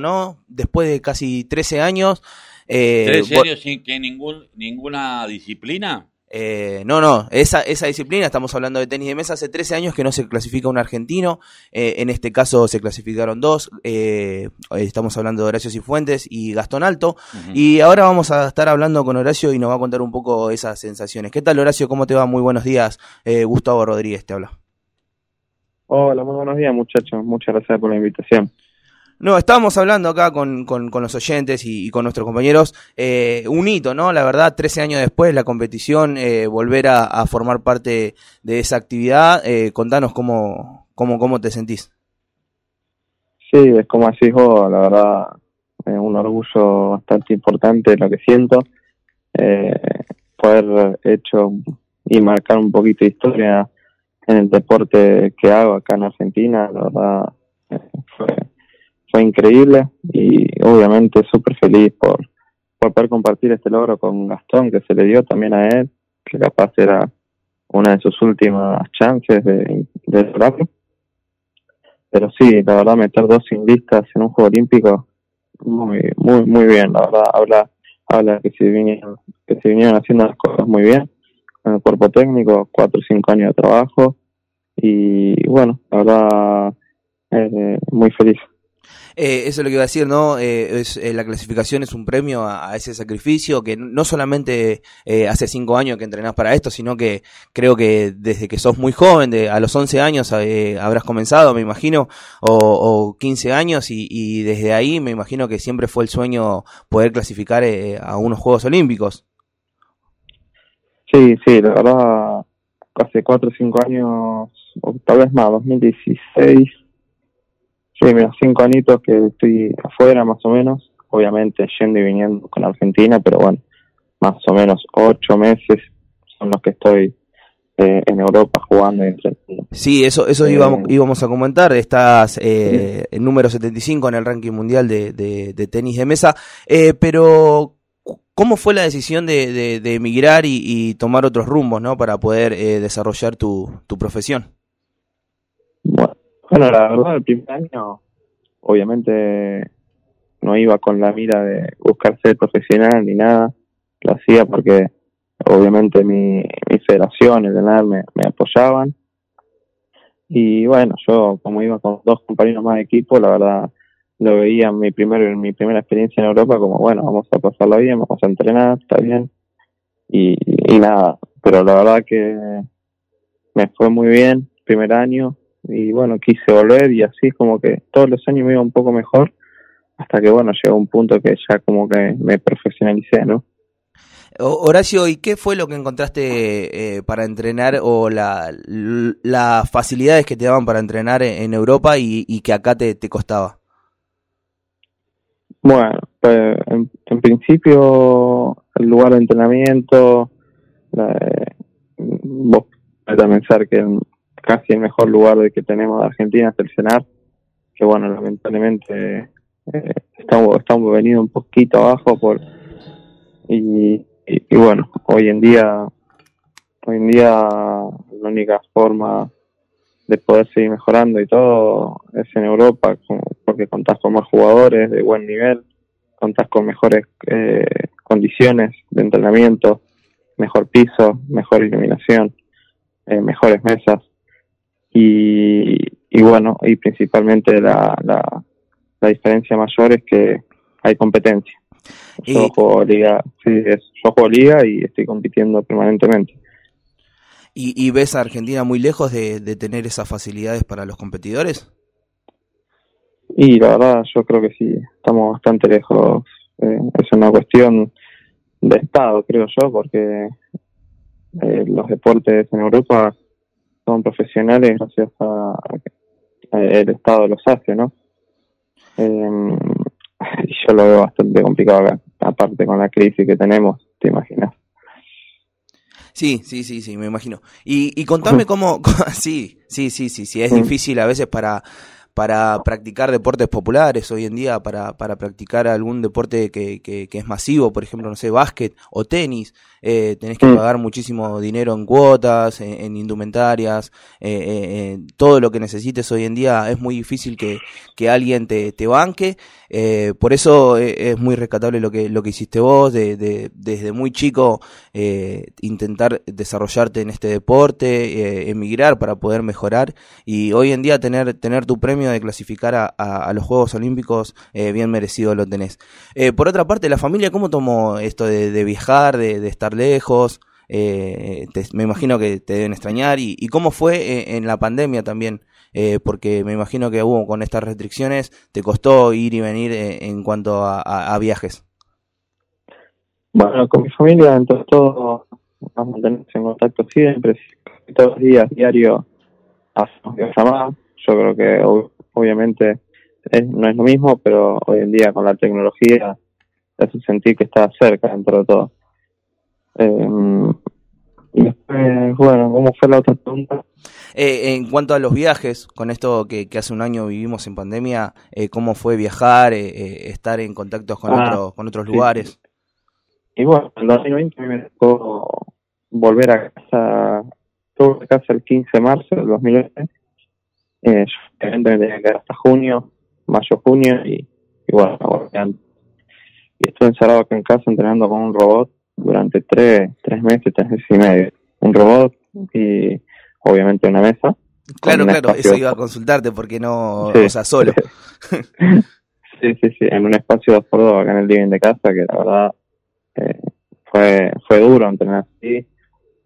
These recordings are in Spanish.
¿no? Después de casi 13 años. Eh, ¿13 años sin que ningún, ninguna disciplina? Eh, no, no, esa, esa disciplina, estamos hablando de tenis de mesa, hace 13 años que no se clasifica un argentino, eh, en este caso se clasificaron dos, eh, estamos hablando de Horacio Cifuentes y Gastón Alto, y ahora vamos a estar hablando con Horacio y nos va a contar un poco esas sensaciones. ¿Qué tal Horacio? ¿Cómo te va? Muy buenos días, Gustavo Rodríguez te habla. Hola, muy buenos días muchachos, muchas gracias por la invitación. No, estábamos hablando acá con, con, los oyentes y, con nuestros compañeros, eh, un hito, ¿no? La verdad, 13 años después, la competición, eh, volver a, formar parte de esa actividad. Eh, contanos cómo, cómo, cómo te sentís. Sí, es como así vos, la verdad, es un orgullo bastante importante lo que siento. Eh, poder hecho y marcar un poquito de historia en el deporte que hago acá en Argentina, la verdad, fue fue increíble y obviamente súper feliz por, por poder compartir este logro con Gastón, que se le dio también a él, que capaz era una de sus últimas chances de, de. Pero sí, la verdad, meter dos sin listas en un juego olímpico, muy, muy, muy bien. La verdad, habla, habla que se vinieron, que se vinieron haciendo las cosas muy bien, con el cuerpo técnico, cuatro o cinco años de trabajo. Y bueno, la verdad, eh, muy feliz. Eh, eso es lo que iba a decir, ¿no? Eh, es, eh, la clasificación es un premio a, ese sacrificio que no solamente hace cinco años que entrenás para esto, sino que creo que desde que sos muy joven, de, a los 11 años habrás comenzado, me imagino, o, o 15 años, y, desde ahí me imagino que siempre fue el sueño poder clasificar a unos Juegos Olímpicos. Sí, sí, la verdad, hace cuatro o cinco años, o tal vez más, 2016 Sí, mira, cinco añitos que estoy afuera más o menos, obviamente yendo y viniendo con Argentina, pero bueno, más o menos ocho meses son los que estoy eh, en Europa jugando y Sí, eso, eso eh, íbamos, íbamos a comentar, estás eh, en número 75 en el ranking mundial de, de, tenis de mesa, eh, pero ¿cómo fue la decisión de, de, emigrar y, y, tomar otros rumbos ¿no? para poder desarrollar tu, tu profesión? Bueno, la verdad, el primer año, obviamente, no iba con la mira de buscar ser profesional ni nada. Lo hacía porque, obviamente, mi, mi federación, el ENAR, me, me apoyaban. Y bueno, yo, como iba con dos compañeros más de equipo, la verdad, lo veía en mi, primer, mi primera experiencia en Europa como, bueno, vamos a pasarlo bien, vamos a entrenar, está bien. Y, y nada, pero la verdad que me fue muy bien primer año, y bueno, quise volver y así como que todos los años me iba un poco mejor hasta que bueno, llegó un punto que ya como que me profesionalicé, ¿no? Horacio, ¿y qué fue lo que encontraste eh, para entrenar o las facilidades que te daban para entrenar en Europa y, que acá te, te, costaba? Bueno, pues, en, principio el lugar de entrenamiento, eh, vos pensar que casi el mejor lugar de que tenemos de Argentina es el que bueno, lamentablemente eh, estamos, estamos venido un poquito abajo por y, y, bueno, hoy en día hoy en día la única forma de poder seguir mejorando y todo es en Europa porque contás con más jugadores de buen nivel, contás con mejores eh, condiciones de entrenamiento, mejor piso, mejor iluminación, eh, mejores mesas y, y bueno, y principalmente la, la, la diferencia mayor es que hay competencia. Yo juego liga, sí, es, yo juego liga y estoy compitiendo permanentemente. ¿Y, y ves a Argentina muy lejos de, de, tener esas facilidades para los competidores? Y la verdad, yo creo que sí, estamos bastante lejos. Eh, es una cuestión de Estado, creo yo, porque eh, los deportes en Europa son profesionales gracias a, el Estado los hace, ¿no? Eh, yo lo veo bastante complicado acá, aparte con la crisis que tenemos, te imaginas. Sí, sí, sí, sí, me imagino. Y, y contame cómo, sí, sí, sí, sí, sí, es difícil a veces para, para practicar deportes populares hoy en día, para, para practicar algún deporte que, que, es masivo, por ejemplo, no sé, básquet o tenis, eh, tenés que mm. pagar muchísimo dinero en cuotas, en, indumentarias, eh, todo lo que necesites hoy en día es muy difícil que, que alguien te, te banque. Eh, por eso eh, es muy rescatable lo que, lo que hiciste vos, de, de desde muy chico eh, intentar desarrollarte en este deporte, emigrar para poder mejorar y hoy en día tener, tener tu premio de clasificar a, a, los Juegos Olímpicos, bien merecido lo tenés. por otra parte, la familia, ¿cómo tomó esto de, viajar, de, estar lejos? me imagino que te deben extrañar y, cómo fue en la pandemia también eh, porque me imagino que hubo con estas restricciones, te costó ir y venir eh, en cuanto a, viajes. Bueno, con mi familia, entre todo, nos mantenemos en contacto siempre, todos los días, diario, hacemos llamadas. Yo creo que obviamente no es lo mismo, pero hoy en día con la tecnología te hace sentir que estás cerca dentro de todo. Eh, y después, bueno, ¿cómo fue la otra pregunta? Eh, en cuanto a los viajes, con esto que, hace un año vivimos en pandemia, eh, ¿cómo fue viajar, eh, estar en contacto con, ah, otros con otros lugares? Y bueno, en 2020 me tocó volver a casa, tuve casa el 15 de marzo del 2020. Eh, tenía que hasta junio, mayo, junio, y, y bueno, y estuve encerrado acá en casa entrenando con un robot durante tres, tres meses, tres meses y medio. Un robot y obviamente una mesa. Claro, claro, eso iba a consultarte porque no, o sea, solo. sí, sí, sí, en un espacio por dos acá en el living de casa que la verdad eh, fue, fue duro entrenar así,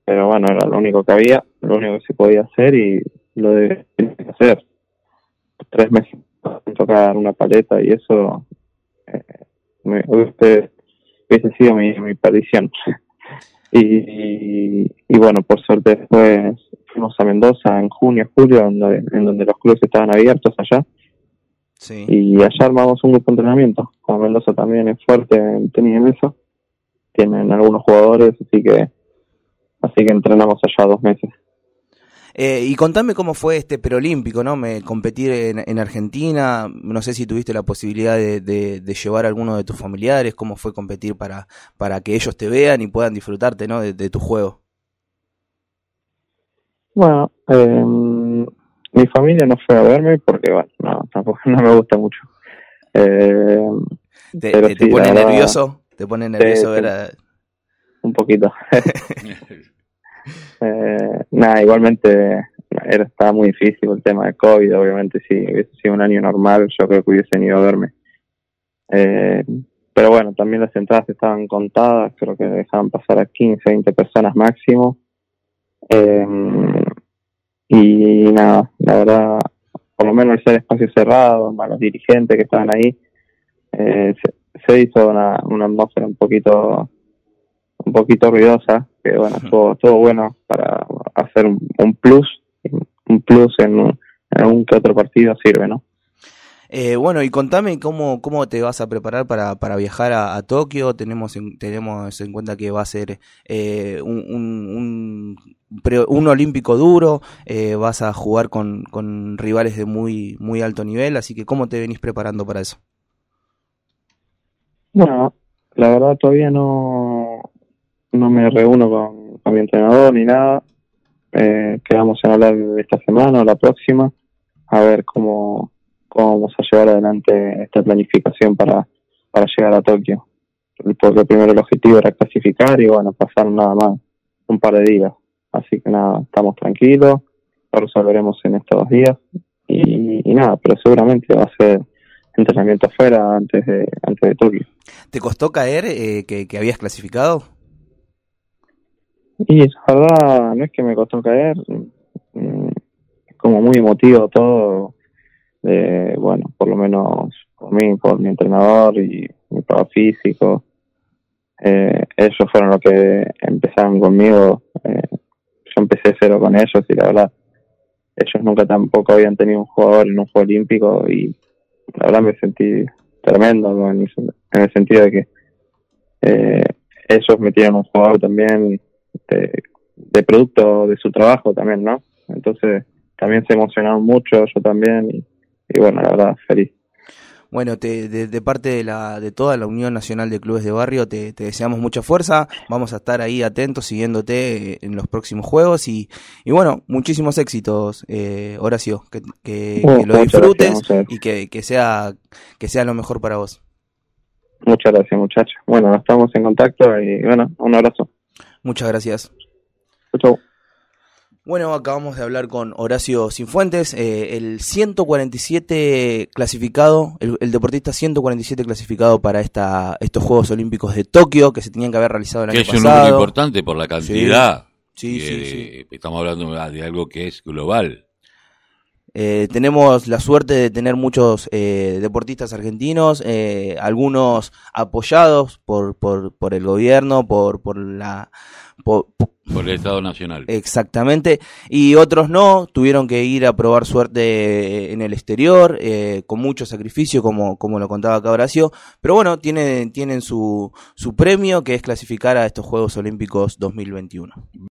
pero bueno, era lo único que había, lo único que se podía hacer y lo de hacer. Tres meses tocar una paleta y eso eh, me, hubiese, hubiese sido mi, mi perdición. Y, y, bueno, por suerte después fuimos a Mendoza en junio, julio, donde, en donde los clubes estaban abiertos allá. Y allá armamos un grupo de entrenamiento. Como Mendoza también es fuerte en eso. Tienen algunos jugadores, así que así que entrenamos allá dos meses. Eh, y contame cómo fue este preolímpico, ¿no? Me, competir en, Argentina, no sé si tuviste la posibilidad de, de, llevar a alguno de tus familiares, cómo fue competir para, para que ellos te vean y puedan disfrutarte, ¿no? De, tu juego. Bueno, em, mi familia no fue a verme porque, bueno, no, tampoco no me gusta mucho. Eh, ¿Te, pone nervioso? ¿Te pone nervioso ver Un poquito. Eh, nada, igualmente era, estaba muy difícil el tema de COVID, obviamente si hubiese sido un año normal yo creo que hubiesen ido a verme. Eh, pero bueno, también las entradas estaban contadas, creo que dejaban pasar a 15, 20 personas máximo. Eh, y nada, la verdad, por lo menos el ser espacio cerrado, más los dirigentes que estaban ahí, eh, se, hizo una, una atmósfera un poquito un poquito ruidosa, que bueno, todo, todo bueno para hacer un, plus, un plus en un, que otro partido sirve, ¿no? Eh, bueno, y contame cómo, cómo te vas a preparar para, para viajar a, Tokio. Tenemos en, tenemos en cuenta que va a ser eh, un, un, un, olímpico duro, eh, vas a jugar con, con rivales de muy, muy alto nivel, así que ¿cómo te venís preparando para eso? Bueno, la verdad todavía no, no me reúno con, mi entrenador ni nada. Eh, quedamos en hablar esta semana o la próxima, a ver cómo, cómo vamos a llevar adelante esta planificación para, para llegar a Tokio. Porque primero el objetivo era clasificar y bueno, pasar nada más un par de días. Así que nada, estamos tranquilos, lo resolveremos en estos dos días y, nada, pero seguramente va a ser entrenamiento afuera antes de, antes de Tokio. ¿Te costó caer eh, que, que habías clasificado? Y la verdad, no es que me costó caer, mm, como muy emotivo todo, de, bueno, por lo menos por mí, por mi entrenador y mi papá físico. Eh, ellos fueron los que empezaron conmigo. Eh, yo empecé cero con ellos y la verdad, ellos nunca tampoco habían tenido un jugador en un juego olímpico y la verdad me sentí tremendo en, el sentido de que eh, ellos metieron un jugador también de, producto de su trabajo también, ¿no? Entonces también se emocionaron mucho, yo también, y, y bueno, la verdad, feliz. Bueno, te, de, parte de, la, de toda la Unión Nacional de Clubes de Barrio, te, deseamos mucha fuerza. Vamos a estar ahí atentos, siguiéndote eh, en los próximos juegos. Y, y bueno, muchísimos éxitos, eh, Horacio. Que, que, lo disfrutes y que, que, sea, que sea lo mejor para vos. Muchas gracias, muchachos. Bueno, estamos en contacto y bueno, un abrazo. Muchas gracias. Chau. Bueno, acabamos de hablar con Horacio Sinfuentes, eh, el 147 clasificado, el, deportista 147 clasificado para esta, estos Juegos Olímpicos de Tokio que se tenían que haber realizado el año pasado. Que es un número importante por la cantidad. Sí, sí, sí, Estamos hablando de algo que es global. Eh, tenemos la suerte de tener muchos eh, deportistas argentinos, eh, algunos apoyados por, por, por el gobierno, por, por la por, el Estado Nacional. Exactamente. Y otros no, tuvieron que ir a probar suerte en el exterior, eh, con mucho sacrificio, como, como lo contaba acá Horacio. Pero bueno, tienen, tienen su, su premio, que es clasificar a estos Juegos Olímpicos 2021.